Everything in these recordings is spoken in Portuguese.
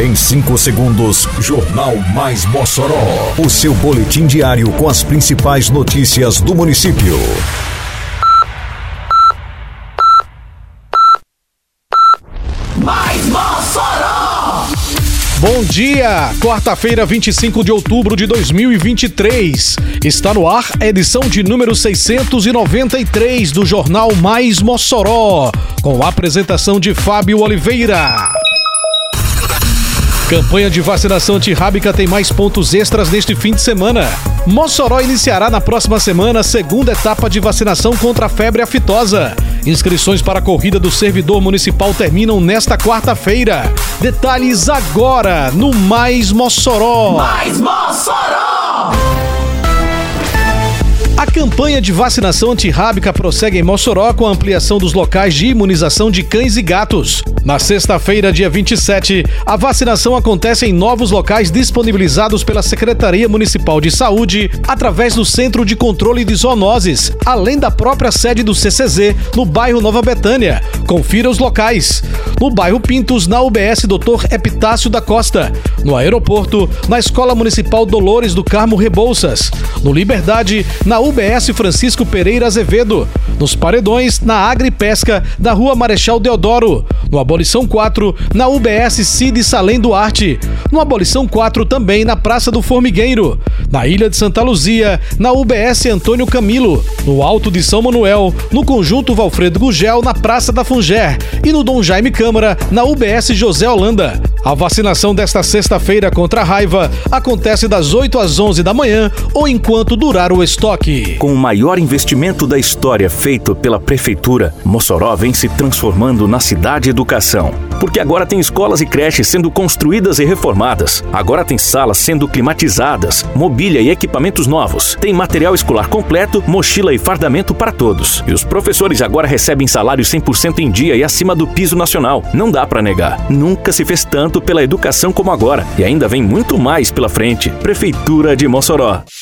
Em 5 segundos, Jornal Mais Mossoró. O seu boletim diário com as principais notícias do município. Mais Mossoró! Bom dia! Quarta-feira, 25 de outubro de 2023. Está no ar a edição de número 693 do Jornal Mais Mossoró, com a apresentação de Fábio Oliveira. Campanha de vacinação antirrábica tem mais pontos extras neste fim de semana. Mossoró iniciará na próxima semana a segunda etapa de vacinação contra a febre aftosa. Inscrições para a corrida do servidor municipal terminam nesta quarta-feira. Detalhes agora no Mais Mossoró. Mais Mossoró! A campanha de vacinação antirrábica prossegue em Mossoró com a ampliação dos locais de imunização de cães e gatos. Na sexta-feira, dia 27, a vacinação acontece em novos locais disponibilizados pela Secretaria Municipal de Saúde através do Centro de Controle de Zoonoses, além da própria sede do CCZ no bairro Nova Betânia. Confira os locais. No bairro Pintos, na UBS Dr. Epitácio da Costa. No aeroporto, na Escola Municipal Dolores do Carmo Rebouças. No Liberdade, na UBS Francisco Pereira Azevedo. Nos Paredões, na Agripesca, da Rua Marechal Deodoro. No Abolição 4, na UBS Cid Salem Duarte. No Abolição 4 também na Praça do Formigueiro. Na Ilha de Santa Luzia, na UBS Antônio Camilo. No Alto de São Manuel, no Conjunto Valfredo Gugel, na Praça da E no Dom Jaime Câmara, na UBS José Holanda. A vacinação desta sexta-feira contra a raiva acontece das 8 às 11 da manhã ou enquanto durar o estoque. Com o maior investimento da história feito pela Prefeitura, Mossoró vem se transformando na cidade educação. Porque agora tem escolas e creches sendo construídas e reformadas. Agora tem salas sendo climatizadas, mobília e equipamentos novos. Tem material escolar completo, mochila e fardamento para todos. E os professores agora recebem salário 100% em dia e acima do piso nacional. Não dá para negar. Nunca se fez tanto pela educação como agora. E ainda vem muito mais pela frente. Prefeitura de Mossoró.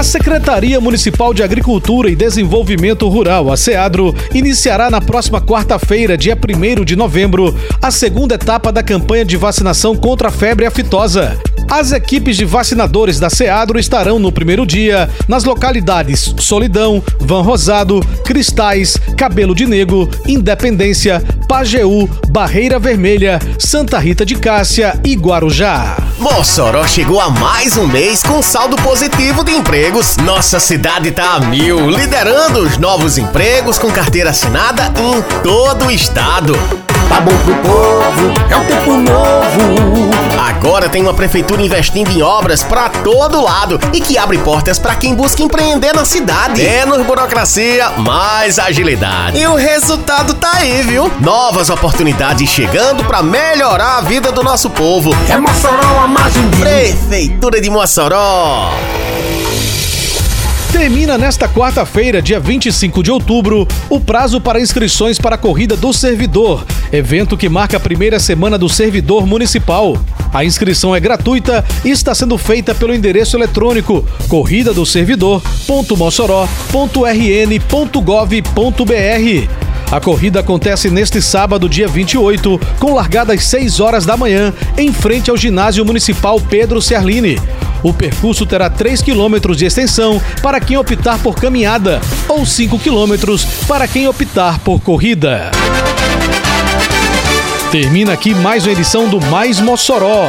A Secretaria Municipal de Agricultura e Desenvolvimento Rural, a SEADRO, iniciará na próxima quarta-feira, dia 1 de novembro, a segunda etapa da campanha de vacinação contra a febre aftosa. As equipes de vacinadores da SEADRO estarão no primeiro dia nas localidades Solidão, Van Rosado, Cristais, Cabelo de Negro, Independência, Pajeú, Barreira Vermelha, Santa Rita de Cássia e Guarujá. Mossoró chegou a mais um mês com saldo positivo de empregos. Nossa cidade tá a mil, liderando os novos empregos com carteira assinada em todo o estado. Tá bom pro povo, é um tempo novo. Agora tem uma prefeitura investindo em obras pra todo lado e que abre portas pra quem busca empreender na cidade. Menos burocracia, mais agilidade. E o resultado tá aí, viu? Novas oportunidades chegando pra melhorar a vida do nosso povo. É Mossoró a margem de... Prefeitura de Mossoró. Termina nesta quarta-feira, dia 25 de outubro, o prazo para inscrições para a Corrida do Servidor, evento que marca a primeira semana do servidor municipal. A inscrição é gratuita e está sendo feita pelo endereço eletrônico corrida do servidor.mossoró.rn.gov.br. A corrida acontece neste sábado, dia 28, com largada às 6 horas da manhã, em frente ao ginásio municipal Pedro Serlini. O percurso terá 3 quilômetros de extensão para quem optar por caminhada ou 5 quilômetros para quem optar por corrida. Termina aqui mais uma edição do Mais Mossoró,